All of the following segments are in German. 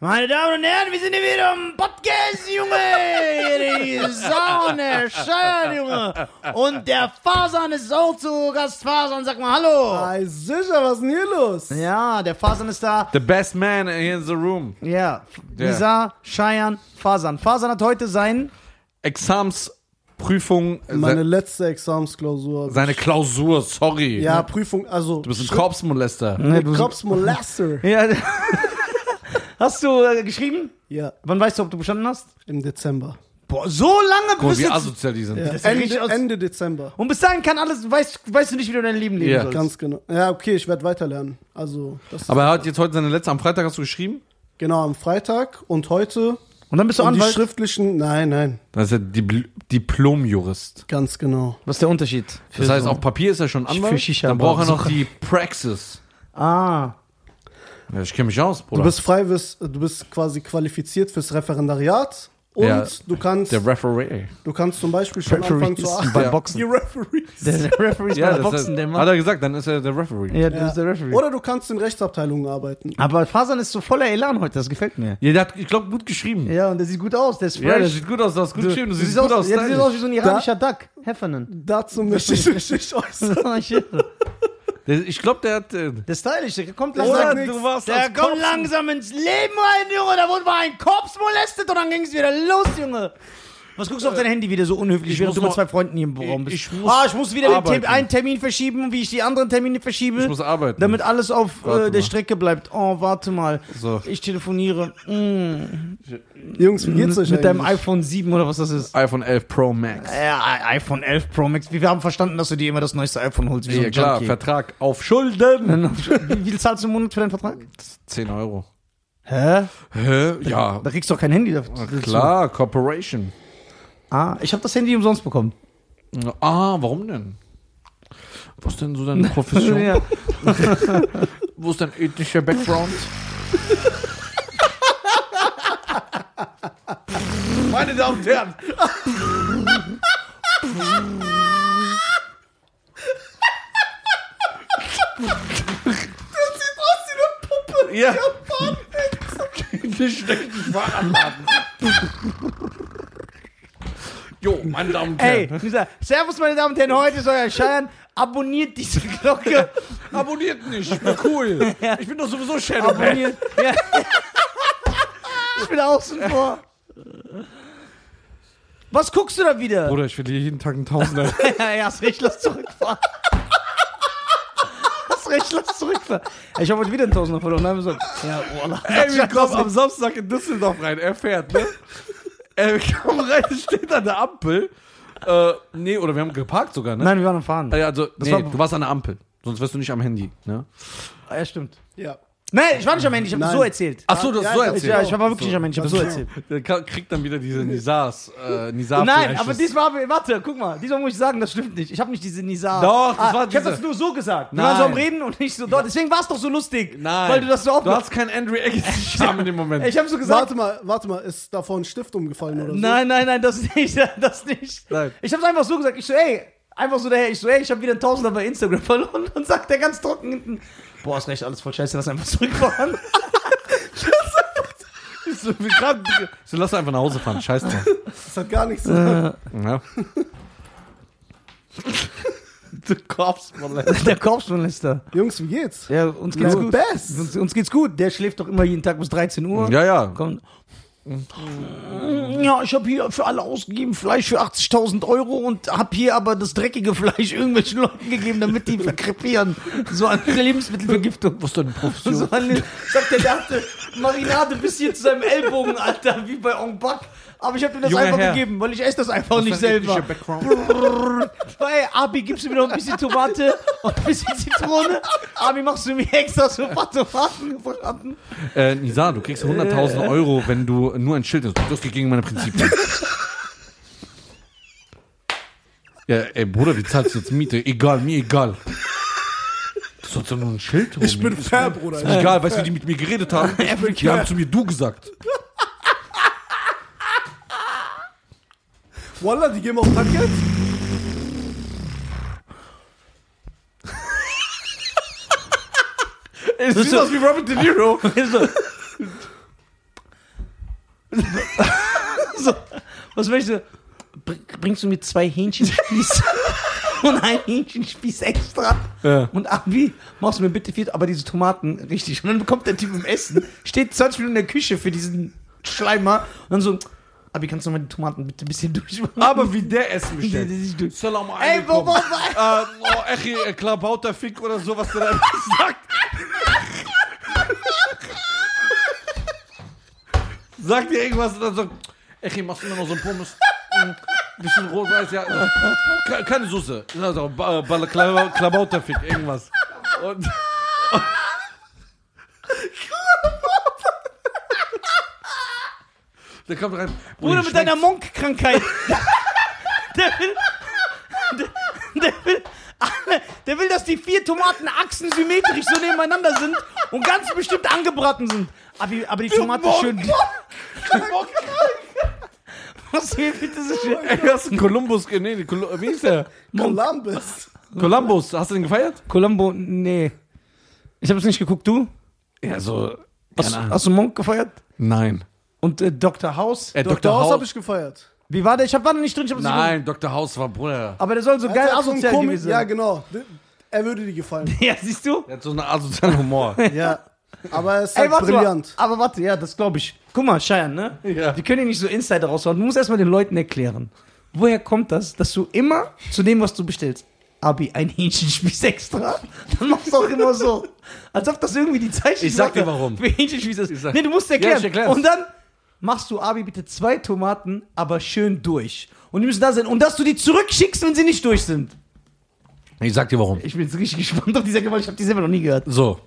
Meine Damen und Herren, wir sind hier wieder im Podcast, Junge! Die Sonne scheint, Junge! Und der Fasan ist auch zu Gast. Fasan, sag mal Hallo! Ei, sicher, was ist denn hier los? Ja, der Fasan ist da. The best man in the room. Ja, Ja. Nisa, Cheyenne, Fasan. Fasan hat heute sein... Examsprüfung, Meine se letzte Examensklausur. seine Klausur, sorry. ja, Prüfung, also. Du bist ein Korpsmolester. Ne, du- Cops Molester. Ja. Hast du äh, geschrieben? Ja, Wann weißt du, ob du bestanden hast? im Dezember. Boah, so lange Guck mal, bist wie du... asozial die sind. Ja. ist ja richtig Ende, aus- Ende Dezember. Und bis dahin kann alles... Weißt, weißt du nicht, wie du dein Leben leben Ja. sollst. Ganz genau. Ja, okay, ich werde weiterlernen. Also, das ist Aber er hat jetzt heute seine letzte, am Freitag hast du geschrieben? genau am Freitag und heute. Und dann bist du Und die Anwalt? schriftlichen, nein, nein, Das ist er Dipl Diplom-Jurist. ganz genau. Was ist der Unterschied? Das heißt, so- auf Papier ist er schon Anwalt, für Shisha dann braucht er noch die Praxis. Ah. Ja, ich kenne mich aus, Bruder. Du bist frei, wirst- du bist quasi qualifiziert fürs Referendariat und Ja, du kannst, der Referee. du kannst zum Beispiel schon anfangen zu achten. beim. Boxen. Die Referees. Der, der Referee ist Ja, beim Boxen, der hat, Mann. hat er gesagt, dann ist er der Referee. Ja, Ja. bist der Referee. Oder du kannst in Rechtsabteilungen arbeiten. Aber Fasan ist so voller Elan heute, das gefällt mir. Ja, der hat, ich glaube, gut geschrieben. Ja, und der sieht gut aus, der ist fresh. Ja, der sieht gut aus, du hast gut du, geschrieben, du, du siehst siehst gut aus, aus. ja, siehst stylisch. aus wie so ein iranischer Duck. Heffernan. Dazu möchte ich mich nicht äußern. Ich glaube, der hat. äh, Der ist stylisch, der kommt langsam. sagt Oder nix. du warst Der kommt Kopf- langsam ins Leben rein, Junge. Da wurde mal ein Korps molestet und dann ging es wieder los, Junge. Was guckst du auf dein Handy wieder so unhöflich, Ich während du mit zwei Freunden hier im Raum bist? ich muss ah, ich muss wieder den einen Termin verschieben, wie ich die anderen Termine verschiebe. Ich muss arbeiten. Damit alles auf äh, der. Strecke bleibt. Oh, warte mal. So. Ich telefoniere. Mm. Jungs, wie geht's euch Mit deinem eigentlich? iPhone 7 oder was das ist. iPhone 11 Pro Max. Ja, iPhone 11 Pro Max. Wir haben verstanden, dass du dir immer das neueste iPhone holst. Wie so Ja, ein klar, Junkie. Vertrag auf Schulden. wie, wie viel zahlst du im Monat für deinen Vertrag? 10 Euro. Hä? Hä? Ja. Da kriegst du doch kein Handy dafür. Klar, Corporation. Ah, ich habe das Handy umsonst bekommen. Ah, warum denn? Was ist denn so deine Profession? Ja. Wo ist dein ethischer Background? Meine Damen und Herren. Ja. Die steckt die Fahrradladen. Jo, meine Damen und Ey, Herren. dieser, Servus, meine Damen und Herren, heute ist euer Scheiern. Abonniert diese Glocke. Abonniert nicht, ich bin cool. Ich bin doch sowieso Shadow. Abonniert. Ja. Ich bin außen vor. Was guckst du da wieder? Bruder, ich verliere jeden Tag einen Tausender. Ja, ja, hast recht, lass zurückfahren. Hast recht, lass zurückfahren. Ey, Ich habe heute wieder einen Tausender verloren. So, ja, Wallah. Ey, wir kommen am Samstag in Düsseldorf rein. Er fährt, ne? Ey, wir kommen rein, es steht an der Ampel. Äh, nee, oder wir haben geparkt sogar, ne? Nein, wir waren am Fahren. Äh, Also, nee, war- du warst an der Ampel. Sonst wärst du nicht am Handy, ne? Ja, stimmt. Ja. Nein, ich war nicht am Handy, ich habe Nein. so erzählt. Ach so, du hast Ja, so ja, erzählt. ja, ich war wirklich am Handy, ich habe so erzählt. Der ka- kriegt dann wieder diese Nisas, äh, Nizar Nein, aber diesmal, habe ich- warte, guck mal, diesmal muss ich sagen, das stimmt nicht. Ich habe nicht diese Nisa. Doch, das ah, war Ich habe diese- das nur so gesagt. Wir Nein. waren so am Reden und nicht so dort. Deswegen war es doch so lustig. Nein. Weil du das so Du aufgehört hast keinen Andrew Agassi-Charme in dem Moment. Ich habe so gesagt. Warte mal, warte mal, ist davor ein Stift umgefallen oder so? Nein, nein, nein, das nicht, das nicht. Nein. Ich habe einfach so gesagt. Ich so, ey, einfach so daher. Ich so, ey, ich habe wieder einen Tausender bei Instagram verloren. Und sagt der ganz trocken hinten, boah, ist recht, alles voll scheiße, lass einfach zurückfahren. so, wir grad, so, lass einfach nach Hause fahren. Scheiß drauf. Das hat gar nichts zu Äh. tun. Ja. du Korpsmodell. der Korpsmolester. Jungs, wie geht's? Ja, uns geht's No gut. best. Uns, uns geht's gut. Der schläft doch immer jeden Tag bis 13 Uhr. Ja, ja. Kommt. Ja, ich habe hier für alle ausgegeben Fleisch für 80.000 Euro und habe hier aber das dreckige Fleisch irgendwelchen Leuten gegeben, damit die verkrepieren. So eine Lebensmittelvergiftung. Was deine Profession? So eine, sagt der, der hatte Marinade bis hier zu seinem Ellbogen, Alter, wie bei Ong Bak. Aber ich habe dir das Junger einfach Herr. gegeben, weil ich esse das einfach nicht selber. Background? Hey, Abi, gibst du mir noch ein bisschen Tomate und ein bisschen Zitrone? Abi, machst du mir extra so ein paar gebraten? Äh, Nisa, du kriegst 100.000 Euro, wenn du nur ein Schild hast. Das geht gegen meine Prinzipien. ja, ey, Bruder, wie zahlst du jetzt Miete? Egal, mir egal. Du sollst doch nur ein Schild holen. Ich bin fair, Bruder. Ist mir egal, weißt du, wie die mit mir geredet haben? Die haben zu mir du gesagt. Wallah, die geben Tankgeld? Ey, es sieht aus wie Robert De Niro. so, was möchtest du? Br- Bringst du mir zwei Hähnchenspieß und ein Hähnchenspieß extra? Ja. Und Abi, machst du mir bitte vier, aber diese Tomaten richtig. Und dann kommt der Typ im Essen, steht 20 Minuten in der Küche für diesen Schleimer und dann so, Abi, kannst du mal die Tomaten bitte ein bisschen durchmachen? Aber wie der Essen bestellt. Durch- Salam Ey, wo, Äh, oh, Echi, äh, Klabauter Fick oder so, was der da sagt. sagt dir irgendwas und dann sagt, Echi, machst du mir noch so ein Pommes? Mm, bisschen rot-weiß, ja. Ke- Keine Soße. Also, ba- ba- Kla- Klabauter Fick, irgendwas. Und, der kommt rein. Bruder, mit deiner Monk-Krankheit. der will, der, der will, der will, dass die vier Tomatenachsen symmetrisch so nebeneinander sind und ganz bestimmt angebraten sind. Aber, die- aber die Tomate Monk. schön. Was hier bitte so schön? Ey, du hast einen Columbus, ge- nee, Col- wie ist der? Columbus. Columbus, hast du den gefeiert? Columbo, nee. Ich habe es nicht geguckt, du? Ja, so. Hast, hast du Monk gefeiert? Nein. Und äh, Dr. House? Äh, Dr. House habe ich gefeiert. Wie war der? Ich hab, war noch nicht drin, ich hab's nicht Nein, Dr. House war Bruder. Aber der soll so geil Er so asozial Komik- gewesen Ja, sein. genau. Er würde dir gefallen. Ja, siehst du? Der hat so einen asozialen Humor. ja. Aber er ist Ey, halt brillant. mal. Aber warte, ja, das glaube ich. Guck mal, Cheyenne, ne? Ja. Wir können ja nicht so Insider raushauen. Du musst erstmal den Leuten erklären. Woher kommt das, dass du immer zu dem, was du bestellst, Abi, ein Hähnchenspieß extra? Dann machst du auch immer so. Als ob das irgendwie die Zeichen Ich sag dir warum. Für Hähnchenspieß ist. Ich sag- Nee, du musst Ja, erklären. ich erklär's. Und dann machst du, Abi, bitte zwei Tomaten, aber schön durch. Und die müssen da sein. Und dass du die zurückschickst, wenn sie nicht durch sind. Ich sag dir warum. Ich bin jetzt richtig gespannt auf diese Gewalt. Ich habe die selber noch nie gehört. So.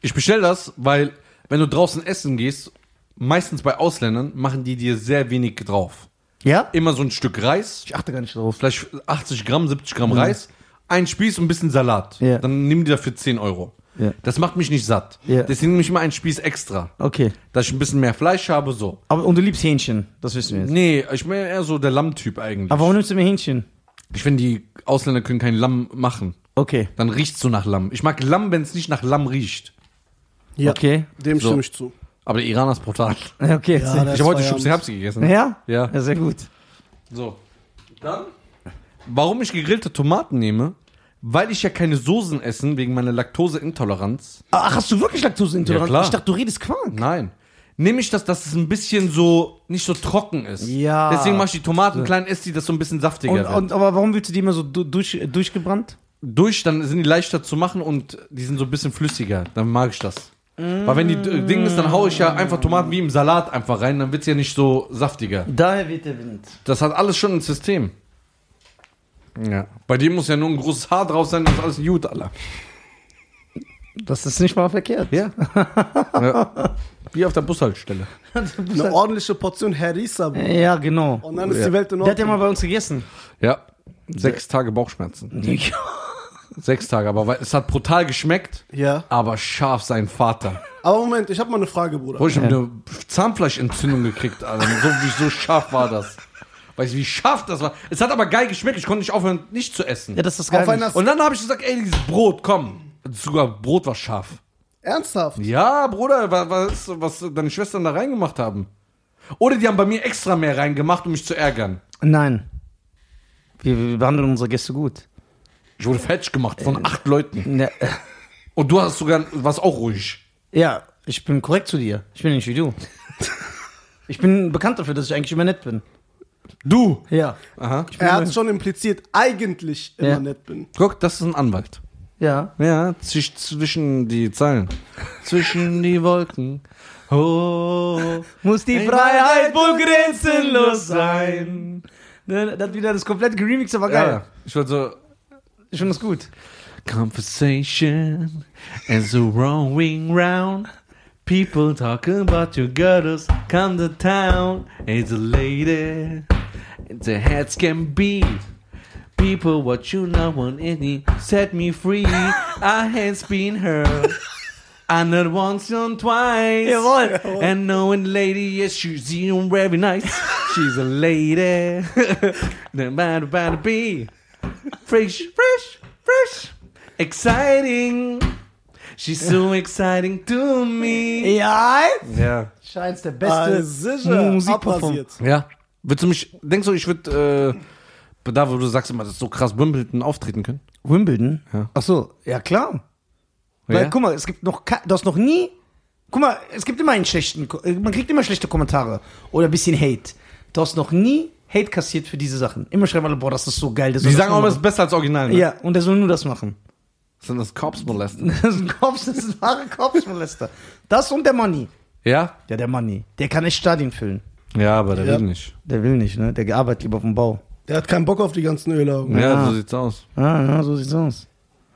Ich bestell das, weil, wenn du draußen essen gehst, meistens bei Ausländern, machen die dir sehr wenig drauf. Ja? Immer so ein Stück Reis, Ich achte gar nicht drauf. vielleicht 80 Gramm, 70 Gramm Reis, ein Spieß und ein bisschen Salat. Ja. Dann nimm die dafür 10 Euro. Ja. Das macht mich nicht satt. Ja. Deswegen nehme ich immer einen Spieß extra. Okay. Dass ich ein bisschen mehr Fleisch habe, so. Aber, und du liebst Hähnchen. Das wissen wir jetzt. Nee, ich bin eher so der Lammtyp eigentlich. Aber warum nimmst du mir Hähnchen? Ich finde, die Ausländer können kein Lamm machen. Okay. Dann riecht's so nach Lamm. Ich mag Lamm, wenn es nicht nach Lamm riecht. Ja. Okay. Dem So. stimme ich zu. Aber der Iraner ist brutal. Okay. Ja, Ich habe heute. Schubse Herbst gegessen. ja? Ja. Ja, sehr gut. So. Dann? Warum ich gegrillte Tomaten nehme? Weil ich ja keine Soßen essen wegen meiner Laktoseintoleranz. Ach, hast du wirklich Laktoseintoleranz? Ja, klar. Ich dachte, du redest Quark. Nein. Nehme ich das, dass es ein bisschen so nicht so trocken ist. Ja. Deswegen mache ich die Tomaten klein, esse die, dass so ein bisschen saftiger Und, wird. und, aber warum willst du die immer so du, durch, durchgebrannt? Durch, dann sind die leichter zu machen und die sind so ein bisschen flüssiger. Dann mag ich das. Weil wenn die äh, Ding ist, dann haue ich ja einfach Tomaten wie im Salat einfach rein, dann wird's ja nicht so saftiger. Daher weht der Wind. Das hat alles schon ein System. Ja. Bei dir muss ja nur ein großes Haar drauf sein, das ist alles gut, Alter. Das ist nicht mal verkehrt. Ja. ja. Wie auf der Bushaltestelle. Eine ordentliche Portion Harissa. Ja, genau. Und dann ist Ja. die Welt in Der hat ja mal Ordnung. bei uns gegessen. Ja. Sechs Tage Bauchschmerzen. Sechs Tage, aber weil- es hat brutal geschmeckt, Ja. aber scharf sein Vater. Aber Moment, ich habe mal eine Frage, Bruder. Bro, ich habe eine Zahnfleischentzündung gekriegt, Alter. So, wie, so scharf war das. Weißt du, wie scharf das war? Es hat aber geil geschmeckt, ich konnte nicht aufhören, nicht zu essen. Ja, das ist geil. einer Und dann habe ich gesagt, ey, dieses Brot, komm. Sogar Brot war scharf. Ernsthaft? Ja, Bruder, wa- was, was deine Schwestern da reingemacht haben. Oder die haben bei mir extra mehr reingemacht, um mich zu ärgern. Nein. Wir, wir behandeln unsere Gäste gut. Ich wurde fetch gemacht von acht Leuten. Ja, äh, Und du hast sogar, warst auch ruhig. ja, ich bin korrekt zu dir. Ich bin nicht wie du. Ich bin bekannt dafür, dass ich eigentlich immer nett bin. Du? Ja. Aha. Er hat schon impliziert, eigentlich immer Ja. nett bin. Guck, das ist ein Anwalt. Ja. Ja, zwisch- zwischen die Zeilen. zwischen die Wolken. Oh. Muss die Freiheit wohl grenzenlos sein. Ne, Das wieder das komplette Remix, aber geil. Ja, ich wollte so. Ich finde das gut. Conversation as a rolling round. People talk about your gutters. Come to town. It's a lady. The heads can be. People, what you know on any set me free. Our hands been hurt. And not once and twice. Jawohl. And knowing lady, yes, she's even very nice. She's a lady. no matter about to be. Fresh, fresh, fresh. Exciting. She's so exciting to me. Ja, Ja. scheint der Ah, beste sicher. Musikperformer. Abrasiert. Ja. Würdest du mich, denkst du, ich würde, äh, da wo du sagst immer, das ist so krass Wimbledon auftreten können? Wimbledon? Ja. Ach so, ja klar. Weil, Ja? guck mal, es gibt noch, du hast noch nie, guck mal, es gibt immer einen schlechten, man kriegt immer schlechte Kommentare oder ein bisschen Hate. Du hast noch nie Hate kassiert für diese Sachen. Immer schreiben alle, boah, das ist so geil. Die das sagen auch, das ist besser als Original. Ne? Ja, und der soll nur das machen. Sind das Korpsmolester? Das ein Korps, das ist ein wahrer Korpsmolester. Das und der Money. Ja? Ja, der Money. Der kann echt Stadien füllen. Ja, aber der Ja. will nicht. Der will nicht, ne? Der arbeitet lieber auf dem Bau. Der hat keinen Bock auf die ganzen Ölaugen. Ja, Ja. so sieht's aus. Ah, ja, so sieht's aus.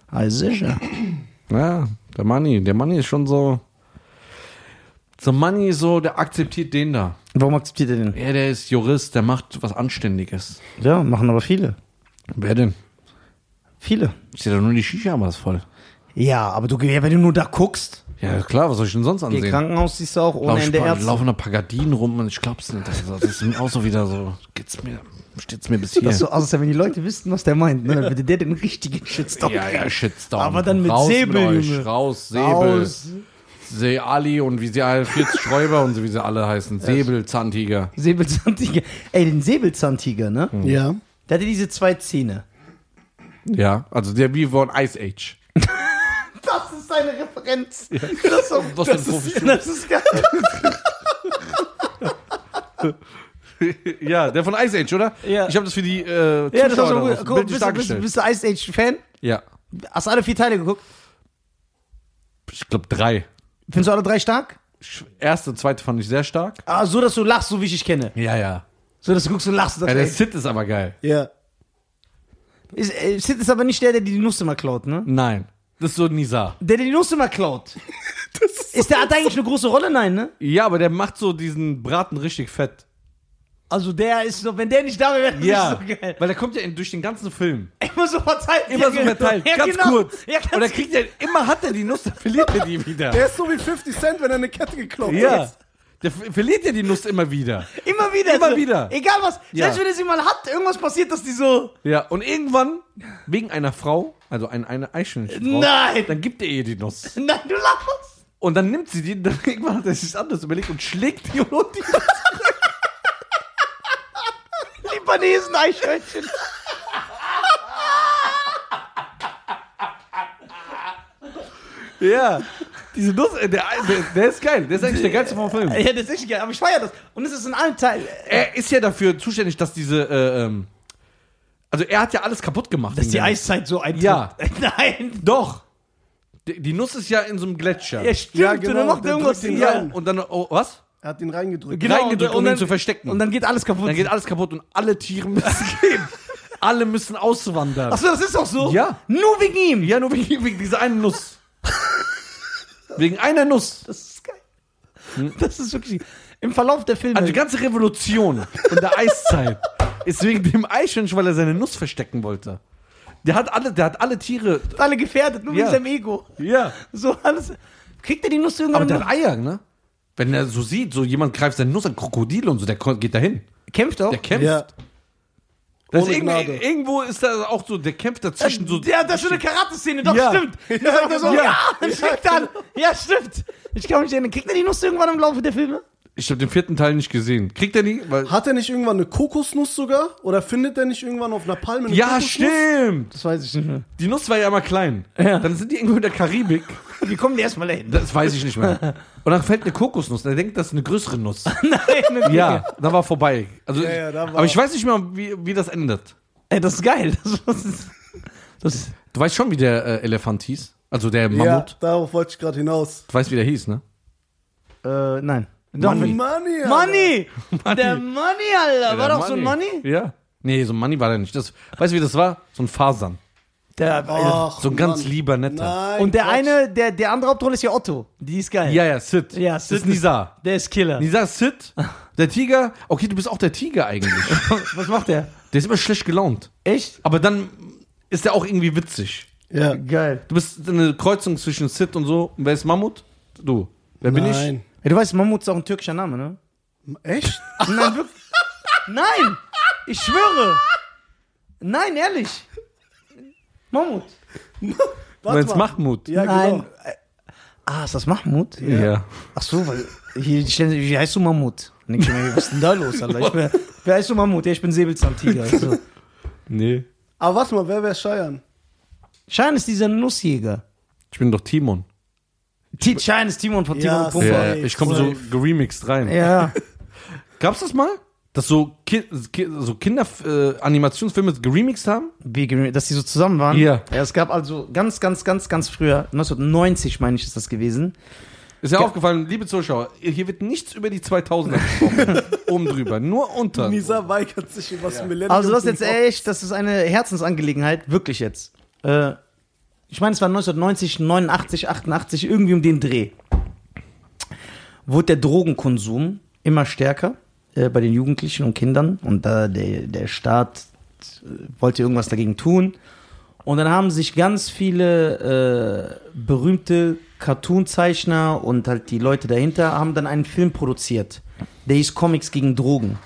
Ah, sicher. Ja, der Money, der Money ist schon so. So Money ist so, der akzeptiert den da. Warum akzeptiert er den? Ja, der ist Jurist, der macht was Anständiges. Ja, machen aber viele. Wer denn? Viele. Ich sehe da nur die Shisha-Bars voll. Ja, aber du, ja, wenn du nur da guckst, Ja, klar, was soll ich denn sonst ansehen? Krankenhaus siehst du auch ohne Lauf, Ende Ärzte. laufen da Gardinen rum und ich glaub's nicht. Also, das ist mir auch so wieder so, geht's mir, steht's mir bis hier. Das ist so aus, als wenn die Leute wüssten, was der meint. Ne? Dann würde der den richtigen Shitstorm ja, ja. Shitstorm. Aber dann mit Raus Säbel, mit euch. Raus, Säbel. Raus. See Ali und wie sie alle, 40 Sträuber und so wie sie alle heißen. Säbel, Zahntiger. Säbelzahntiger. Ey, den Säbelzahntiger, ne? Ja. Der hatte diese zwei Zähne. Ja, also der wie von Ice Age. Das ist seine Referenz. Das, ist Was für ein das, ist, das ist geil. ja, der von Ice Age, oder? Ja. Ich habe das für die äh, Ja, das Zuschauer daraus gut. Guck, bist, du- bist, bist du Ice Age-Fan? ja, Hast du alle vier Teile geguckt? ich glaube drei. Findest du alle drei stark? Erste und zweite fand ich sehr stark. Ah, so, dass du lachst, so wie ich dich kenne. Ja, ja. So, dass du guckst und lachst. und ja der Sid ist aber geil. Ja. ist, äh, Sid ist aber nicht der, der die Nuss immer klaut, ne? Nein, das ist so Nisa. Der, der die Nuss immer klaut. ist, der hat eigentlich eine große Rolle? Nein, ne? Ja, aber der macht so diesen Braten richtig fett. Also der ist so, wenn der nicht da wäre, wäre das Ja, nicht so geil. weil der kommt ja in, durch den ganzen Film. Immer so verteilt. Immer so verteilt, Ja, ganz genau. kurz. Ja, ganz Und dann kriegt er, immer hat er die Nuss, dann verliert er die wieder. Der ist so wie 50 Cent, wenn er eine Kette geklaut Ja. hat. Der ver- verliert ja die Nuss immer wieder. Immer wieder. Immer so. wieder. Egal was. Ja. Selbst wenn er sie mal hat, irgendwas passiert, dass die so. Ja, und irgendwann, wegen einer Frau, also ein, eine Eichhörnchenfrau, Nein. dann gibt er ihr die Nuss. Nein, du lachst. Und dann nimmt sie die, dann irgendwann hat er sich anders überlegt und schlägt die und holt die. Libanesen Eichhörnchen. Ja. Diese Nuss, äh, der, der, der ist geil. Der ist eigentlich der geilste vom Film. Ja, das ist echt geil. Aber ich feier das. Und es ist in allen Teilen. Er ist ja dafür zuständig, dass diese, äh, ähm, also er hat ja alles kaputt gemacht. Dass die der- Eiszeit so eintritt. Ja. Nein. Doch. Die, die Nuss ist ja in so einem Gletscher. Ja, stimmt. Ja, Und genau, dann macht der irgendwas. Ja. rein. Und dann, oh, was? Er hat ihn reingedrückt. Genau, Reingedrückt, und um dann- ihn zu verstecken. Und dann geht alles kaputt. dann geht alles kaputt und alle Tiere müssen gehen. alle müssen auswandern. Achso, das ist auch so? Ja. Nur wegen ihm. Ja, nur wegen, wegen dieser einen Nuss. wegen einer Nuss. Das ist geil. Das ist wirklich. Im Verlauf der Filme. Also die ganze Revolution in der Eiszeit ist wegen dem Eichhörnchen, weil er seine Nuss verstecken wollte. Der hat alle, der hat alle Tiere. alle gefährdet, nur Ja. wegen seinem Ego. Ja. So alles. Kriegt er die Nuss irgendwann? Aber der noch? hat Eier, ne? Wenn er so sieht, so jemand greift seine Nuss an Krokodil und so, der geht dahin. kämpft auch. Der kämpft. Ja. Das ist Gnade. irgendwo ist da auch so, der kämpft dazwischen so. Ja, das ist so eine Karate-Szene, doch, Ja. stimmt. Ja, er so, Ja. ja, ja, an. Ja, stimmt. Ich kann mich nicht erinnern. Kriegt er die Nuss irgendwann im Laufe der Filme? Ich habe den vierten Teil nicht gesehen. Kriegt er nie? Weil, Hat er nicht irgendwann eine Kokosnuss sogar? Oder findet er nicht irgendwann auf einer Palme eine ja, Kokosnuss? stimmt. Das weiß ich nicht mehr. Die Nuss war ja immer klein. Ja. Dann sind die irgendwo in der Karibik. Wie kommen die erstmal dahin? Das weiß ich nicht mehr. Und dann fällt eine Kokosnuss. Und er denkt, das ist eine größere Nuss. Nein, Ja, dann war vorbei. Also, Ja, ja, da war- aber ich weiß nicht mehr, wie, wie das endet. Ey, das ist geil. Das, das, ist, das Du weißt schon, wie der äh, Elefant hieß? Also der Ja, Mammut? darauf wollte ich gerade hinaus. Du weißt, wie der hieß, ne? äh, nein. Doch, Money. Money, Alter. Money! Der Money, Alter. War Der doch so ein Money? Ja. Nee, so ein Money war der nicht. Das, weißt du, wie das war? So ein Fasan. Der, Ach, So ein ganz Mann. lieber, netter. Nein, und der Quatsch. eine, der, der andere Hauptrolle ist ja Otto. Die ist geil. Ja, ja, Sid. Ja, Das Sid ist Nisa. Der ist Killer. Nisa ist Sid. Der Tiger. Okay, du bist auch der Tiger eigentlich. Was macht der? Der ist immer schlecht gelaunt. Echt? Aber dann ist der auch irgendwie witzig. Ja. Geil. Du bist eine Kreuzung zwischen Sid und so. Und wer ist Mammut? Du. Wer bin ich? Nein. Ey, du weißt, Mammut ist auch ein türkischer Name, ne? Echt? Nein, wirklich. Nein! Ich schwöre! Nein, ehrlich! Mammut. Du meinst Mahmut. Ja, Nein. genau. Ah, ist das Mahmoud? Ja. Ach so, weil hier stellen sie, wie heißt du Mammut? Und ich mir, was ist denn da los, Alter? Ich bin, wer heißt du Mammut? Ja, ich bin Säbelzahntiger. Also. Nee. Aber warte mal, wer wäre Scheiern? Schein ist dieser Nussjäger. Ich bin doch Timon. T Schein ist Timon von Timon Ja, und Pumper. Ja, Safe, ich komme so geremixed rein. Ja. Gab's das mal? Dass so, Ki Ki so Kinder-Animationsfilme äh, Animationsfilme geremixed haben? Wie, ge- dass die so zusammen waren? Ja. Ja, es gab also ganz, ganz, ganz, ganz früher, 1990 meine ich, ist das gewesen. Ist ja Ge- aufgefallen, liebe Zuschauer, hier wird nichts über die 2000er gesprochen. Oben drüber, nur unter. Nisa weigert sich über das Millennium. Also das ist jetzt echt, das ist eine Herzensangelegenheit, wirklich jetzt. Äh, ich meine, es war 1990, 89, 88, irgendwie um den Dreh. Wurde der Drogenkonsum immer stärker äh, bei den Jugendlichen und Kindern und da der, der Staat äh, wollte irgendwas dagegen tun. Und dann haben sich ganz viele äh, berühmte Cartoonzeichner und halt die Leute dahinter haben dann einen Film produziert. Der hieß Comics gegen Drogen.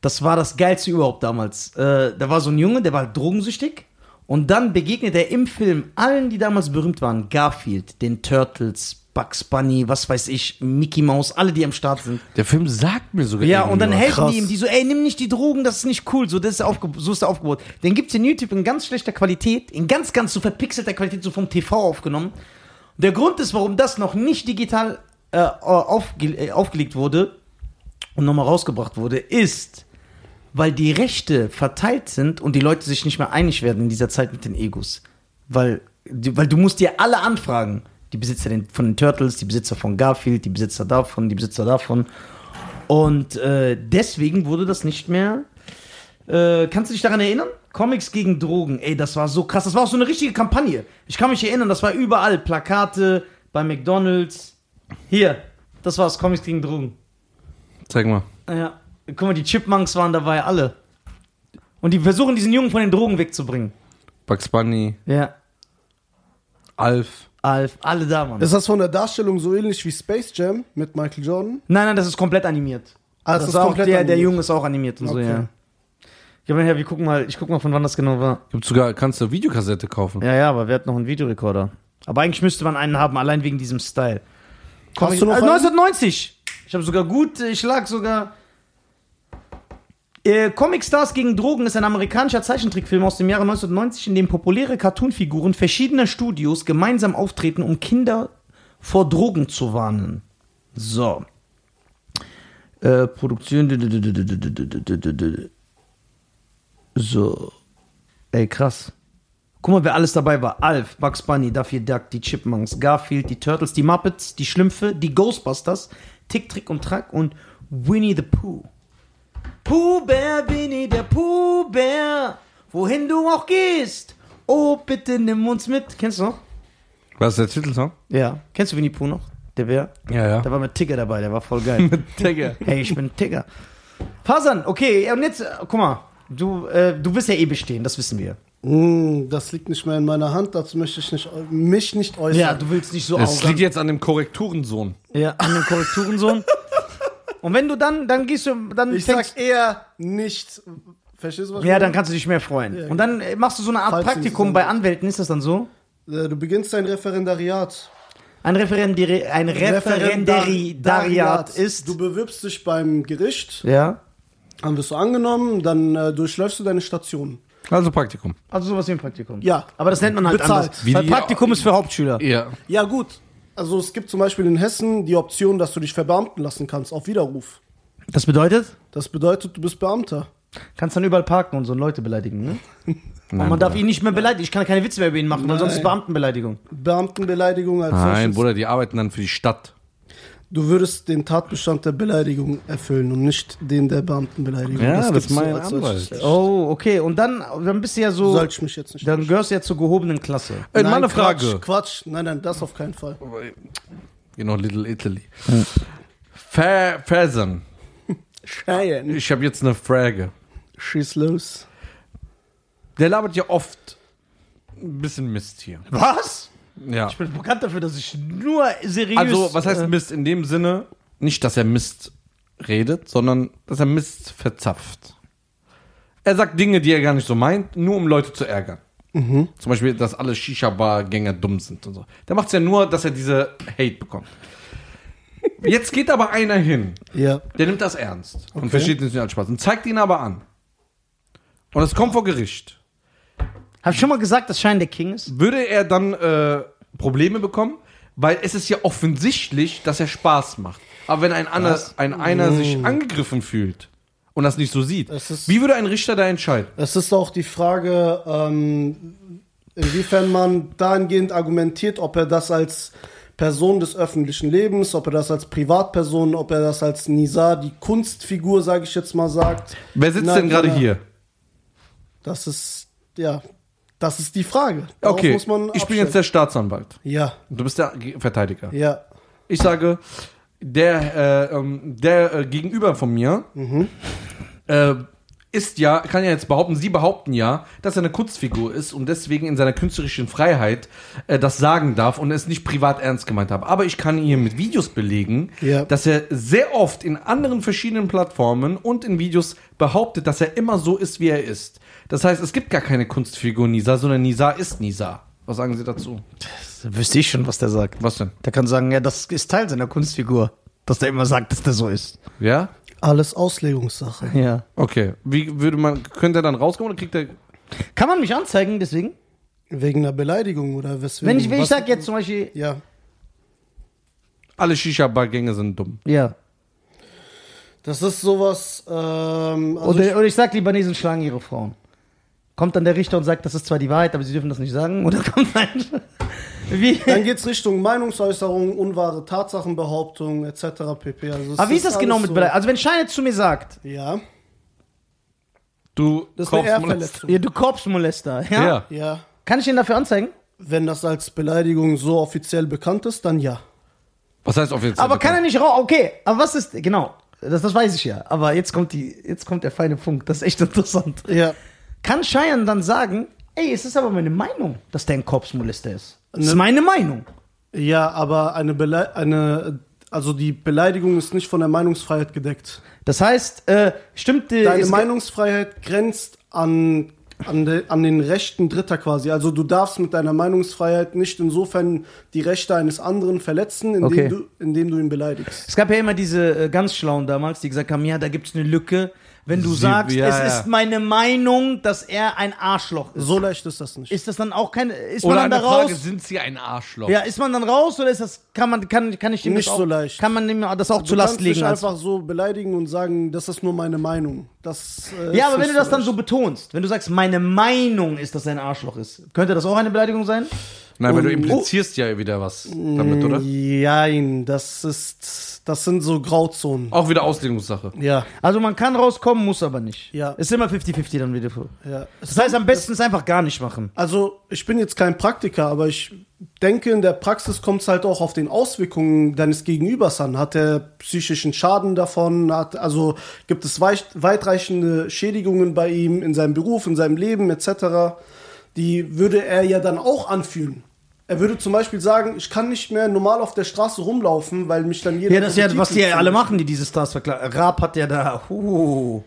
Das war das Geilste überhaupt damals. Äh, da war so ein Junge, der war halt drogensüchtig. Und dann begegnet er im Film allen, die damals berühmt waren. Garfield, den Turtles, Bugs Bunny, was weiß ich, Mickey Mouse, alle, die am Start sind. Der Film sagt mir sogar Ja, und dann helfen Krass. die ihm, die so, ey, nimm nicht die Drogen, das ist nicht cool, so, das ist aufge so ist er aufgebaut. Den gibt's in YouTube in ganz schlechter Qualität, in ganz, ganz so verpixelter Qualität, so vom TV aufgenommen. Der Grund ist, warum das noch nicht digital äh, aufge äh, aufgelegt wurde und nochmal rausgebracht wurde, ist, weil die Rechte verteilt sind und die Leute sich nicht mehr einig werden in dieser Zeit mit den Egos. Weil, weil du musst dir alle anfragen. Die Besitzer von den Turtles, die Besitzer von Garfield, die Besitzer davon, die Besitzer davon. Und äh, deswegen wurde das nicht mehr. Äh, kannst du dich daran erinnern? Comics gegen Drogen. Ey, das war so krass. Das war auch so eine richtige Kampagne. Ich kann mich erinnern, das war überall. Plakate bei McDonalds. Hier, das war's. Comics gegen Drogen. Zeig mal. Ja. Guck mal, die Chipmunks waren dabei, alle. Und die versuchen, diesen Jungen von den Drogen wegzubringen. Bugs Bunny, Ja. Alf. Alf, alle da, Mann. Ist das von der Darstellung so ähnlich wie Space Jam mit Michael Jordan? nein, nein, das ist komplett animiert. Ah, das das ist auch komplett der, der animiert. Junge ist auch animiert und so, Okay. ja. Ja, aber ja, wir gucken mal, ich guck mal, von wann das genau war. Gibt sogar, kannst du Videokassette kaufen. Ja, ja, aber wer hat noch einen Videorekorder? Aber eigentlich müsste man einen haben, allein wegen diesem Style. Hast du noch äh, einen? 1990! Ich habe sogar gut, ich lag sogar. Äh, Comic Stars gegen Drogen ist ein amerikanischer Zeichentrickfilm aus dem Jahre 1990, in dem populäre Cartoonfiguren verschiedener Studios gemeinsam auftreten, um Kinder vor Drogen zu warnen. So. Äh, Produktion. So. Ey, krass. Guck mal, wer alles dabei war. Alf, Bugs Bunny, Daffy Duck, die Chipmunks, Garfield, die Turtles, die Muppets, die Schlümpfe, die Ghostbusters, Tick, Trick und Track und Winnie the Pooh. Bär, Winnie der Bär, wohin du auch gehst. Oh, bitte nimm uns mit. Kennst du noch? Was ist der Titelsong? Ja. Kennst du Winnie Pooh noch? Der Bär? Ja, ja. Da war mit Tigger dabei, der war voll geil. Digga. hey, ich bin Tigger. Fasan, okay, und jetzt, äh, guck mal, du, äh, du wirst ja eh bestehen, das wissen wir. Hm, das liegt nicht mehr in meiner Hand, dazu möchte ich nicht, mich nicht äußern. Ja, du willst nicht so Es liegt jetzt an dem Korrekturensohn. Ja, an den Korrekturensohn. Und wenn du dann, dann gehst du, dann ich fängst, sag eher nicht. Verstehst du, was ja, dann kannst du dich mehr freuen. Ja, Und dann äh, machst du so eine Art Falls Praktikum bei Anwälten, ist das dann so? Äh, Du beginnst dein Referendariat. Ein, Referendari ein Referendariat ist. Du bewirbst dich beim Gericht, ja. dann wirst du angenommen, dann äh, durchläufst du deine Station. Also Praktikum. Also sowas wie ein Praktikum. Ja. Aber das nennt man halt Bezahlt. anders. Wie Weil Praktikum ist für Hauptschüler. Ja. Ja, gut. Also es gibt zum Beispiel in Hessen die Option, dass du dich verbeamten lassen kannst, auf Widerruf. Das bedeutet, Das bedeutet, du bist Beamter. kannst dann überall parken und so Leute beleidigen, ne? Und Nein, man darf Bruder. ihn nicht mehr beleidigen. Ich kann keine Witze mehr über ihn machen, weil sonst ist Nein. Beamtenbeleidigung. Beamtenbeleidigung als Nein, solches. Bruder, die arbeiten dann für die Stadt. Du würdest den Tatbestand der Beleidigung erfüllen und nicht den der Beamtenbeleidigung. Ja, das gibt's ist mein solches Anwalt. Oh, okay. Und dann, dann bist du ja so. Soll ich mich jetzt nicht Dann gehörst du ja zur gehobenen Klasse. Äh, Nein, meine Quatsch, Frage. Quatsch. Nein, nein, das auf keinen Fall. Genau, Little Italy. Fa- Fasan. Scheien. Ich habe jetzt eine Frage. Schieß los. Der labert ja oft ein bisschen Mist hier. Was? Ja. Ich bin bekannt dafür, dass ich nur seriös. Also, was heißt äh, Mist in dem Sinne? Nicht, dass er Mist redet, sondern dass er Mist verzapft. Er sagt Dinge, die er gar nicht so meint, nur um Leute zu ärgern. Zum Beispiel, dass alle Shisha-Bar-Gänger dumm sind und so. Der macht es ja nur, dass er diese Hate bekommt. Jetzt geht aber einer hin, Ja. der nimmt das ernst und Okay. versteht es nicht als Spaß und zeigt ihn aber an. Und es kommt vor Gericht. Hab ich schon mal gesagt, dass Schein der King ist? Würde er dann äh, Probleme bekommen? Weil es ist ja offensichtlich, dass er Spaß macht. Aber wenn ein, ander, ein einer sich angegriffen fühlt und das nicht so sieht, Es ist- wie würde ein Richter da entscheiden? Es ist auch die Frage, ähm, inwiefern man dahingehend argumentiert, ob er das als Person des öffentlichen Lebens, ob er das als Privatperson, ob er das als Nisa, die Kunstfigur, sage ich jetzt mal, sagt. Wer sitzt Nein, denn gerade hier? Das ist, ja, das ist die Frage. Darauf Okay, ich bin jetzt der Staatsanwalt. Ja, Du bist der Ge- Verteidiger. ja. Ich sage, der, äh, ähm, der äh, Gegenüber von mir äh, ist ja, kann ja jetzt behaupten, Sie behaupten ja, dass er eine Kunstfigur ist und deswegen in seiner künstlerischen Freiheit äh, das sagen darf und es nicht privat ernst gemeint habe. Aber ich kann hier mit Videos belegen, Ja. dass er sehr oft in anderen verschiedenen Plattformen und in Videos behauptet, dass er immer so ist, wie er ist. Das heißt, es gibt gar keine Kunstfigur Nisa, sondern Nisa ist Nisa. Was sagen Sie dazu? Da wüsste ich schon, was der sagt. Was denn? Der kann sagen, ja, das ist Teil seiner Kunstfigur. Dass der immer sagt, dass der so ist. Ja? Alles Auslegungssache. Ja. Okay. Wie würde man, könnte er dann rauskommen oder kriegt er Kann man mich anzeigen, deswegen? Wegen einer Beleidigung oder weswegen? Wenn ich, wenn ich sag jetzt zum Beispiel, Ja. Alle Shisha-Bar-Gänge sind dumm. ja. Das ist sowas, ähm, also Oder, oder ich sag, Libanesen schlagen ihre Frauen. Kommt dann der Richter und sagt, das ist zwar die Wahrheit, aber sie dürfen das nicht sagen? Oder kommt ein. Wie? Dann geht's Richtung Meinungsäußerung, unwahre Tatsachenbehauptung etc. pp. Also es Aber wie ist das genau mit so- Beleidigung? Also, wenn Schein jetzt zu mir sagt, Ja, Du das Ehrverletzung. ja, du Korpsmolester, ja? Ja. Ja, Kann ich ihn dafür anzeigen? wenn das als Beleidigung so offiziell bekannt ist, dann ja. Was heißt offiziell? Aber kann er nicht raus. Okay, aber was ist. Genau, das, das weiß ich ja. Aber jetzt kommt, die, jetzt kommt der feine Punkt. Das ist echt interessant. Ja. Kann Cheyenne dann sagen, ey, es ist aber meine Meinung, dass der ein Korpsmolester ist. Das ist Ne- meine Meinung. Ja, aber eine, Bele eine also die Beleidigung ist nicht von der Meinungsfreiheit gedeckt. Das heißt, äh, stimmt die. Deine es- Meinungsfreiheit grenzt an, an, de, an den Rechten Dritter quasi. Also du darfst mit deiner Meinungsfreiheit nicht insofern die Rechte eines anderen verletzen, indem, Okay. du, indem du ihn beleidigst. Es gab ja immer diese äh, ganz Schlauen damals, die gesagt haben, ja, da gibt es eine Lücke. Wenn du Sie- sagst, ja, es ja. ist meine Meinung, dass er ein Arschloch ist. So leicht ist das nicht. Ist das dann auch keine. Ist Oder man dann eine da Frage, raus? sind sie ein Arschloch? Ja, ist man dann raus oder ist das. Kann man, kann, kann ich dem Nicht das auch, so leicht. Kann man dem das auch du zu Last legen? dich Als, einfach so beleidigen und sagen, das ist nur meine Meinung. Das, äh, ja, aber wenn du das dann leicht. so betonst, wenn du sagst, meine Meinung ist, dass er ein Arschloch ist, könnte das auch eine Beleidigung sein? Nein, weil du Oh. implizierst ja wieder was damit, oder? Nein, das ist, das sind so Grauzonen. Auch wieder Auslegungssache. Ja, Also man kann rauskommen, muss aber nicht. Ja. Ist immer 50-50 dann wieder. ja. Das heißt, am besten ist einfach gar nicht machen. Also, ich bin jetzt kein Praktiker, aber ich denke, in der Praxis kommt es halt auch auf den Auswirkungen deines Gegenübers an. Hat er psychischen Schaden davon? Hat, also gibt es weit, weitreichende Schädigungen bei ihm in seinem Beruf, in seinem Leben etc.? Die würde er ja dann auch anfühlen. Er würde zum Beispiel sagen, ich kann nicht mehr normal auf der Straße rumlaufen, weil mich dann jeder. Ja, das ist ja, was die ja alle machen, die diese Stars verklagen. Raab hat ja da. Uh,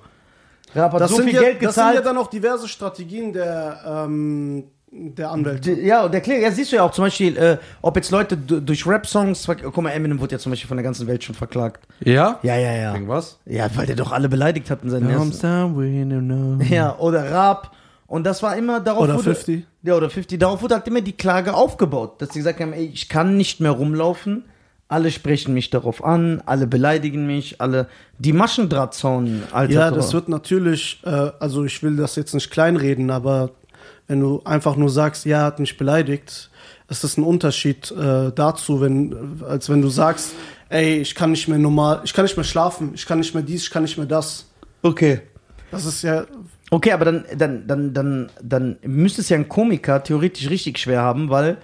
Raab hat Das, so viel ja, Geld das sind ja gezahlt. dann auch diverse Strategien der, ähm, der Anwälte. Die- Ja, und der Kläger, ja, siehst du ja auch zum Beispiel, äh, ob jetzt Leute du- durch Rap-Songs, guck mal, Eminem wurde ja zum Beispiel von der ganzen Welt schon verklagt. Ja? Ja, ja, ja. Wegen was? Ja, weil der doch alle beleidigt hat in seinen ersten. Ja, oder Raab. Und das war immer darauf Oder wurde, 50. Ja, oder 50. Darauf wurde halt immer die Klage aufgebaut, dass sie gesagt haben, ey, ich kann nicht mehr rumlaufen. Alle sprechen mich darauf an, alle beleidigen mich, alle die Maschendrahtzaun, Alter. Ja, das wird natürlich, äh, also ich will das jetzt nicht kleinreden, aber wenn du einfach nur sagst, ja, er hat mich beleidigt, ist das ein Unterschied äh, dazu, wenn, als wenn du sagst, ey, ich kann nicht mehr normal, ich kann nicht mehr schlafen, ich kann nicht mehr dies, ich kann nicht mehr das. Okay. Das ist ja, Okay, aber dann, dann, dann, dann, dann müsste es ja ein Komiker theoretisch richtig schwer haben, weil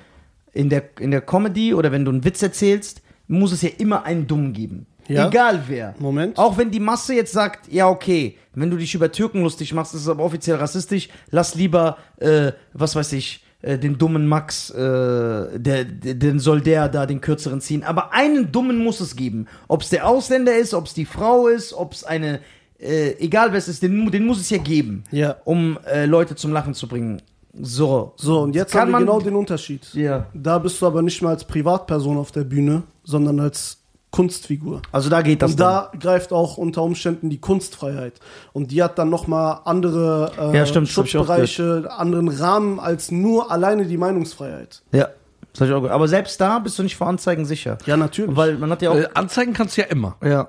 in der, in der Comedy oder wenn du einen Witz erzählst, muss es ja immer einen Dumm geben. Ja. Egal wer. Moment. Auch wenn die Masse jetzt sagt, ja, okay, wenn du dich über Türken lustig machst, ist es aber offiziell rassistisch, lass lieber, äh, was weiß ich, äh, den dummen Max, äh, der, den soll der da den kürzeren ziehen. Aber einen Dummen muss es geben. Ob es der Ausländer ist, ob es die Frau ist, ob es eine, äh, egal wer es ist, den, den muss es ja geben Ja. um äh, Leute zum Lachen zu bringen. So. So, und jetzt Kann haben wir man- genau den Unterschied. Ja. Da bist du aber nicht mehr als Privatperson auf der Bühne, sondern als Kunstfigur. Also da geht das Und da greift auch unter Umständen die Kunstfreiheit. Und die hat dann nochmal andere äh, Ja, stimmt, Schutzbereiche, anderen Rahmen als nur alleine die Meinungsfreiheit. Ja. Das ich auch gehört. Aber selbst da bist du nicht vor Anzeigen sicher. Ja, natürlich. Weil man hat ja auch. Äh, anzeigen kannst du ja immer. ja.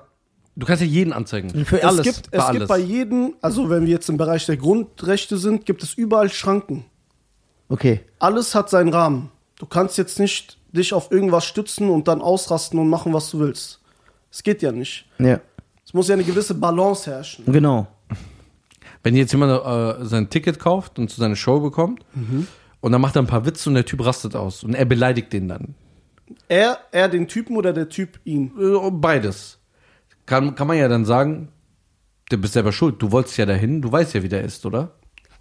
Du kannst ja jeden anzeigen. Für es alles. gibt, bei es alles. gibt bei jedem, also wenn wir jetzt im Bereich der Grundrechte sind, gibt es überall Schranken. Okay. Alles hat seinen Rahmen. Du kannst jetzt nicht dich auf irgendwas stützen und dann ausrasten und machen, was du willst. Es geht ja nicht. Ja. Es muss ja eine gewisse Balance herrschen. Genau. Wenn jetzt jemand äh, sein Ticket kauft und zu seiner Show bekommt und dann macht er ein paar Witze und der Typ rastet aus und er beleidigt den dann. Er, er den Typen oder der Typ ihn. Äh, Beides. Kann, kann man ja dann sagen, du bist selber schuld. Du wolltest ja dahin, du weißt ja, wie der ist, oder?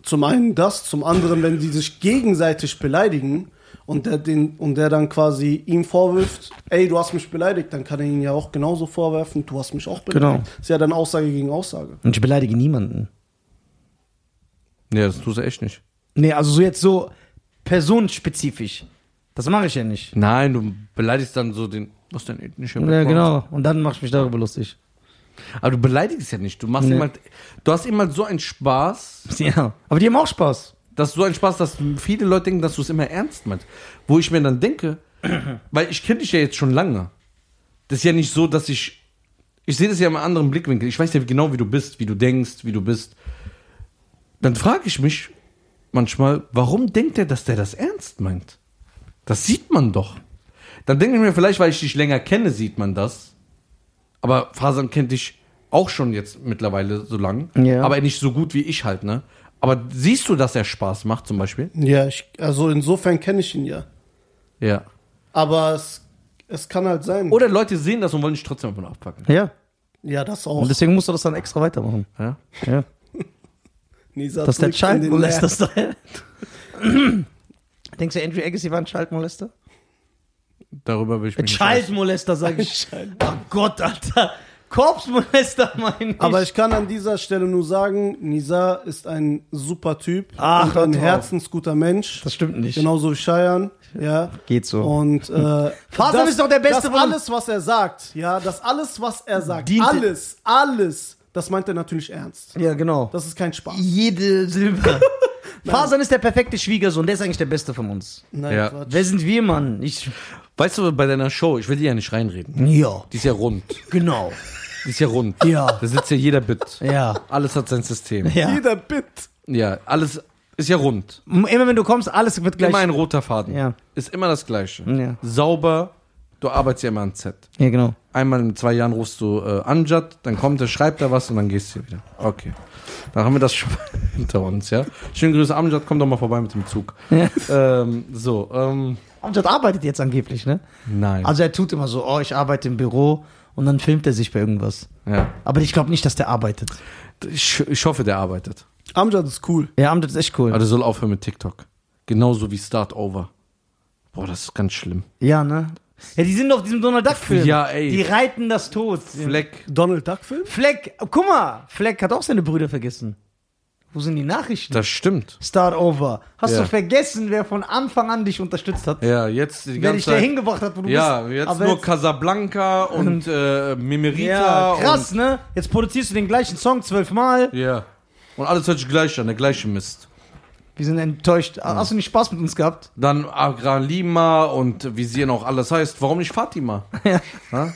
Zum einen das, zum anderen, wenn die sich gegenseitig beleidigen und der, den, und der dann quasi ihm vorwirft, ey, du hast mich beleidigt, dann kann er ihn ja auch genauso vorwerfen, du hast mich auch beleidigt. Genau. Ist ja dann Aussage gegen Aussage. Und ich beleidige niemanden. Ja, das tust du echt nicht. Nee, also so jetzt so personenspezifisch. Das mache ich ja nicht. Nein, du beleidigst dann so den, was ist dein ethnischer Ja, Background? genau. Und dann mach ich mich darüber lustig. Aber du beleidigst ja nicht. Du machst Nee. halt, du hast halt so einen Spaß, Ja. Aber die haben auch Spaß. dass so ein Spaß, dass viele Leute denken, dass du es immer ernst meinst. Wo ich mir dann denke, weil ich kenne dich ja jetzt schon lange. Das ist ja nicht so, dass ich, ich sehe das ja im anderen Blickwinkel. Ich weiß ja genau, wie du bist, wie du denkst, wie du bist. Dann frage ich mich manchmal, warum denkt er, dass der das ernst meint? Das sieht man doch. Dann denke ich mir, vielleicht, weil ich dich länger kenne, sieht man das. Aber Fasan kennt dich auch schon jetzt mittlerweile so lang. Ja. Aber nicht so gut wie ich halt, ne? Aber siehst du, dass er Spaß macht, zum Beispiel? Ja, ich, also insofern kenne ich ihn ja. Ja. Aber es, es kann halt sein. Oder Leute sehen das und wollen dich trotzdem einfach nur abpacken. Ja. ja, das auch. Und deswegen musst du das dann extra weitermachen. Ja? Ja. Nisa Das ist der Child-Molester-Style. Denkst du, Andrew Agassi war ein Child-Molester? Darüber will ich mich nicht Child-Molester, sag ich. oh Gott, Alter. Korpsmolester, mein ich. Aber ich kann an dieser Stelle nur sagen, Nisa ist ein super Typ Ach, und ein drauf. herzensguter Mensch. Das stimmt nicht. Genauso wie Cheyenne, ja. Geht so. Und äh, Fasan das- ist doch der Beste Das von- alles, was er sagt, ja, das alles, was er sagt, Dient- alles, alles, das meint er natürlich ernst. Ja, genau. Das ist kein Spaß. Jede Silbe. Fasan ist der perfekte Schwiegersohn, der ist eigentlich der Beste von uns. Nein, Ja. Wer sind wir, Mann? Ich. Weißt du, bei deiner Show, ich will dir ja nicht reinreden. Ja, Die ist ja rund. genau. Die ist ja rund. Ja. Da sitzt ja jeder Bit. Ja. Alles hat sein System. Ja. Jeder Bit. Ja, alles ist ja rund. Immer wenn du kommst, alles wird gleich. Immer ein roter Faden. Ja. Ist immer das Gleiche. Ja. Sauber, du arbeitest ja immer an Z. Ja, genau. Einmal in zwei Jahren rufst du äh, Amjad, dann kommt er, schreibt er was und dann gehst du wieder. Okay. Dann haben wir das schon hinter uns, ja. Schöne Grüße, Amjad, komm doch mal vorbei mit dem Zug. Ja. Ähm, so, ähm, Amjad arbeitet jetzt angeblich, ne? nein. Also er tut immer so, oh, ich arbeite im Büro und dann filmt er sich bei irgendwas. ja. Aber ich glaube nicht, dass der arbeitet. ich, ich hoffe, der arbeitet. Amjad ist cool. Ja, Amjad ist echt cool. Aber der soll aufhören mit TikTok. Genauso wie Start Over. Boah, das ist ganz schlimm. Ja, ne? Ja, die sind auf diesem Donald Duck Film. Ja, ey. Die reiten das tot. Fleck. Donald Duck Film? Fleck, guck mal, Fleck hat auch seine Brüder vergessen. Wo sind die Nachrichten? Das stimmt. Start over. Hast Ja. du vergessen, wer von Anfang an dich unterstützt hat? Ja, jetzt die wer ganze dich da hingebracht hat, wo du Ja, bist. jetzt Aber nur Casablanca und äh, Mimerita. Ja, krass, ne? Jetzt produzierst du den gleichen Song zwölfmal. Ja. Und alles hört sich gleich an, der gleiche Mist. Wir sind enttäuscht. Hast du nicht Spaß mit uns gehabt? Dann Agralima und wie sie noch alles heißt. Warum nicht Fatima? Ja. Ha?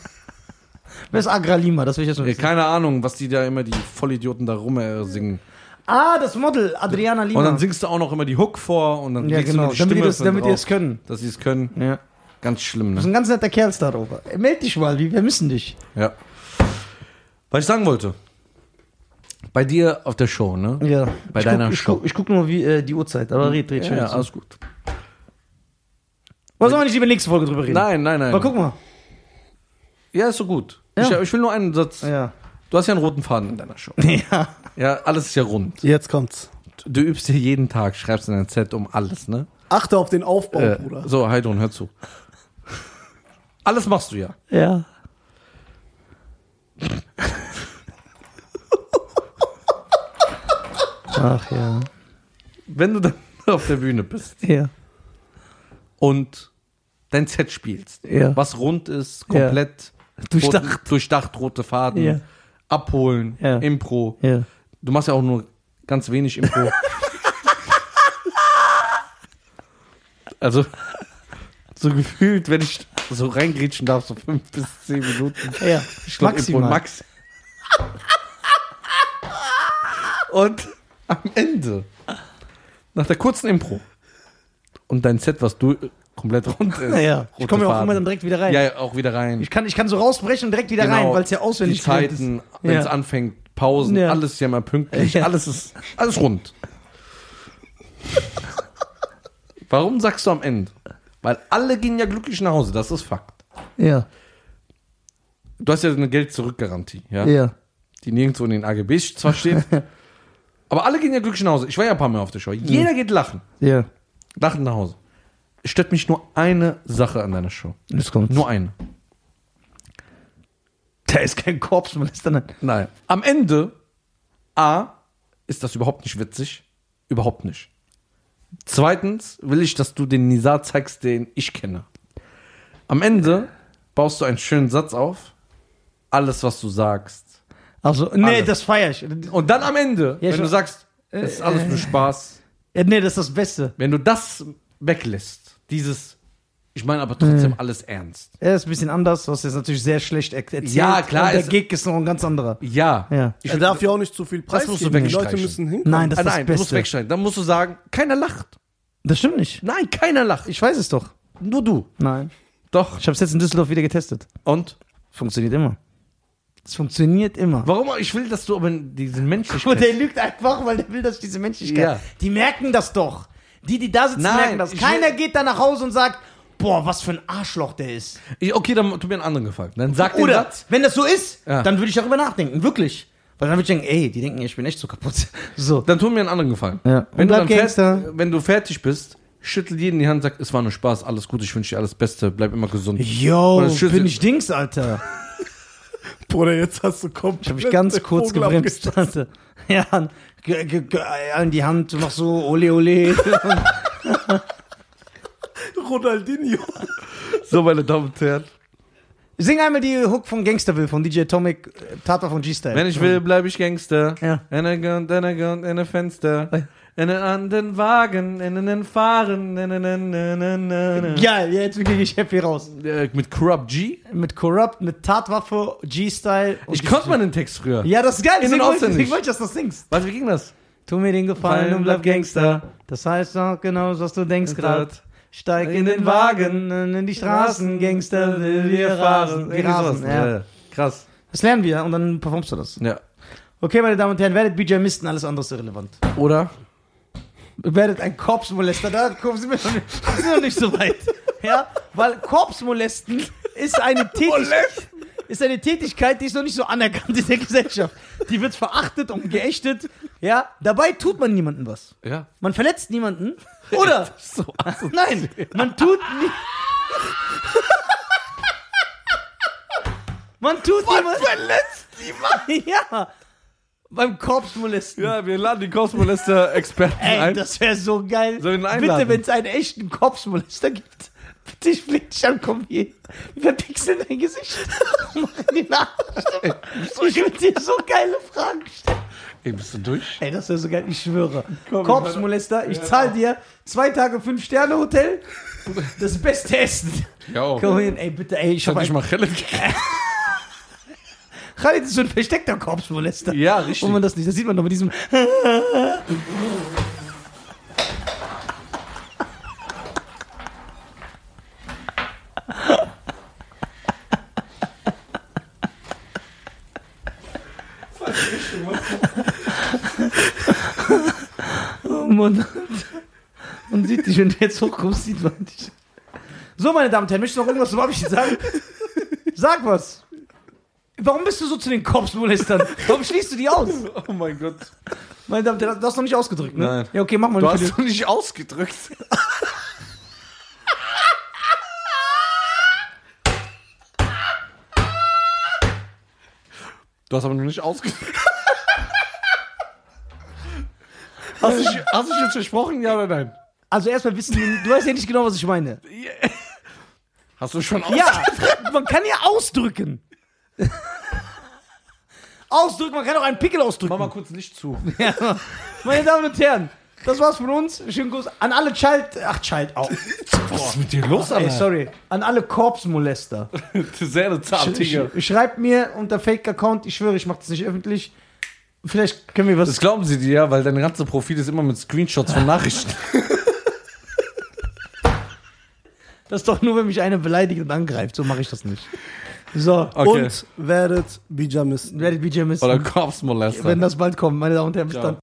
Wer ist Agralima? Das will ich jetzt Ja, wissen. keine Ahnung, was die da immer, die Vollidioten da rum äh, singen. Ah, das Model, Adriana Lima. Und dann singst du auch noch immer die Hook vor und dann ja, legst du genau. nur die Damit Stimme das, von damit die das können. Dass sie es können. Ja. Ganz schlimm, Du bist ne? ein ganz netter Kerl. Ey, Meld dich mal, wir vermissen dich. Ja. Was ich sagen wollte. Bei dir auf der Show, ne? Ja. Bei ich deiner guck, ich Show. Guck, ich guck nur wie, äh, die Uhrzeit, aber red, red Ja, schnell. ja, alles gut. Oder sollen wir nicht lieber nächste Folge drüber reden? Nein, nein, nein. Aber guck mal. Ja, ist so gut. Ja. Ich, ich will nur einen Satz. Ja. Du hast ja einen roten Faden in deiner Show. Ja. Ja, alles ist ja rund. Jetzt kommt's. Du übst hier jeden Tag, schreibst in dein Set um alles, ne? Achte auf den Aufbau, Äh, Bruder. so, Heidrun, hör zu. Alles machst du ja. Ja. Ach ja. Wenn du dann auf der Bühne bist Ja. und dein Set spielst, Ja. was rund ist, komplett Durchdacht. Rot, durchdacht, rote Faden, Ja. abholen, Ja. Impro. Ja. Du machst ja auch nur ganz wenig Impro. also, so gefühlt, wenn ich so reingrätschen darf, so fünf bis zehn Minuten. Ja. Ich glaub, Maximal. Impro Max. Und am Ende, nach der kurzen Impro und dein Set, was du komplett rund ist. Ja. Ich komme ja auch immer dann direkt wieder rein. Ja, ja, auch wieder rein. Ich kann, ich kann so rausbrechen und direkt wieder Genau. rein, weil es ja auswendig Die Zeiten, wenn Ja. es anfängt, Pausen, Ja. alles ist ja mal pünktlich, Ja. alles ist alles rund. Warum sagst du am Ende? Weil alle gehen ja glücklich nach Hause, das ist Fakt. Ja. Du hast ja eine Geld-Zurück-Garantie, ja? Ja. die nirgendwo in den AGBs zwar steht, aber alle gehen ja glücklich nach Hause. Ich war ja ein paar Mal auf der Show. Jeder geht lachen, Ja. lachen nach Hause. Es stört mich nur eine Sache an deiner Show. Jetzt kommt. Nur eine. Da ist kein Korps, man ist dann. Nein. Am Ende, A, ist das überhaupt nicht witzig. Überhaupt nicht. Zweitens will ich, dass du den Nizar zeigst, den ich kenne. Am Ende baust du einen schönen Satz auf. Alles, was du sagst. Also, nee, Alles. das feier ich. Und dann am Ende, Ja, wenn du sagst, es ist alles nur Spaß, Ja, nee, das ist das Beste. wenn du das weglässt, dieses, ich meine aber trotzdem alles ernst. Er ist ein bisschen anders, du hast jetzt natürlich sehr schlecht er erzählt. Ja, klar, Und der es- Gig ist noch ein ganz anderer. Ja. Ja. Ich Er darf ja auch nicht zu viel Das Preis musst du geben. Die Leute wegstreichen. müssen hinkommen. Nein, das Ah, ist das nein, du musst Beste. wegschneiden. Dann musst du sagen, keiner lacht. Das stimmt nicht. Nein, keiner lacht. Ich weiß es doch. Nur du. Nein. Doch. Ich habe es jetzt in Düsseldorf wieder getestet. Und? Funktioniert immer. Es funktioniert immer. Warum? Ich will, dass du aber diesen Und Menschlichkeit... der lügt einfach, weil der will, dass ich diese Menschlichkeit. Ja. Die merken das doch. Die, die da sitzen, Nein, merken das. Keiner will- geht da nach Hause und sagt, boah, was für ein Arschloch der ist. Ich- Okay, dann tut mir einen anderen Gefallen. Dann sag den Oder, Satz. wenn das so ist, Ja. dann würde ich darüber nachdenken. Wirklich. Weil dann würde ich denken, ey, die denken, ich bin echt so kaputt. So. Dann tu mir einen anderen Gefallen. Ja. Wenn, Und du dann Gangster. wenn du fertig bist, schüttel jeden die Hand, sag, es war nur Spaß, alles gut, ich wünsche dir alles Beste, bleib immer gesund. Yo, bin ich Dings, Alter. Bruder, jetzt hast du komplett Ich habe mich ganz kurz Vogel gebremst. Ja, an die Hand, noch so, ole, ole. Ronaldinho. So, meine Damen und Herren. Sing einmal die Hook von Gangsterville von DJ Atomic, äh, Tata von G-Style. Wenn ich will, bleib ich Gangster. Ja. In der Gun, in der Gun, in der Fenster. In den anderen Wagen, in den Fahren. In den, in den, in den, Ja, jetzt kriege ich happy raus. Äh, Mit Corrupt G. Mit Corrupt, mit Tatwaffe, G-Style. und Ich konnte mal den Text früher. Ja, das ist geil. In- und wollte deswegen wollte ich, dass du das singst. Was, wie ging das? Tu mir den Gefallen und bleib Gangster. Das heißt doch genau, was du denkst grad. Steig in den Wagen, in die Straßen, Gangster will wir rasen. Wir rasen, ja. Ja. Krass. Das lernen wir und dann performst du das. Ja. Okay, meine Damen und Herren, werdet BJ Misten, alles andere ist irrelevant. Oder? Werdet ein Korpsmolester, da sind wir noch nicht, sind noch nicht so weit. Ja, weil Korpsmolesten ist eine Tätigkeit, ist eine Tätigkeit, die ist noch nicht so anerkannt in der Gesellschaft. Die wird verachtet und geächtet. Ja, dabei tut man niemandem was. Ja. Man verletzt niemanden. Oder? So, Nein, man tut nie. Man tut niemanden. verletzt niemanden. Ja. Beim Korpsmolesten. ja, wir laden die Cosmolester-Experten Ey, ein. das wäre so geil. Sollen wir ihn Bitte, einladen? wenn es einen echten Korpsmolester gibt, bitte ich flieg dich an, komm hier. Wir pixeln dein Gesicht. und machen die Nachricht. Ich will dir so geile Fragen stellen. Ey, bist du durch? Ey, das wäre so geil, ich schwöre. Korpsmolester, ich zahle dir zwei Tage fünf Sterne Hotel, das beste Essen. Ja. Komm hin, ey, bitte, ey, ich Ich hab ein... mal Khaled gekriegt. Khalid ist so ein versteckter Korpsmolester. Ja, richtig. Und man das nicht, das sieht man doch mit diesem... Oh Mann. Man sieht dich, wenn du jetzt hochkommst, sieht man dich. So, meine Damen und Herren, möchtest du noch irgendwas zum Abschied sagen? Sag was. Warum bist du so zu den Korpsmolestern? Warum schließt du die aus? Oh mein Gott. Meine Damen und Herren, du hast noch nicht ausgedrückt, ne? Nein. Ja, okay, mach mal Du hast doch nicht ausgedrückt. Du hast aber noch nicht ausgedrückt. Hast du, dich- hast du jetzt versprochen, ja oder nein? Also erstmal wissen, du weißt ja nicht genau, was ich meine. Hast du schon Ja, man kann ja ausdrücken. ausdrücken, man kann auch einen Pickel ausdrücken. Mach mal kurz Licht zu. Ja. Meine Damen und Herren, das war's von uns. Schönen Gruß an alle Child... Ach, Child, au. Was ist mit dir los, Ey, sorry. An alle Korpsmolester. Sehr zart, Digga. Sch schreibt mir unter Fake-Account, ich schwöre, ich mache das nicht öffentlich. Vielleicht können wir was... Das glauben sie dir ja, weil dein ganze Profil ist immer mit Screenshots von Nachrichten. Das ist doch nur, wenn mich einer beleidigt und angreift. So mache ich das nicht. So, Okay. Und werdet Bijamisten. werdet BJ missen, Oder Korpsmolester. wenn das bald kommt, meine Damen und Herren. Bis Ciao. dann.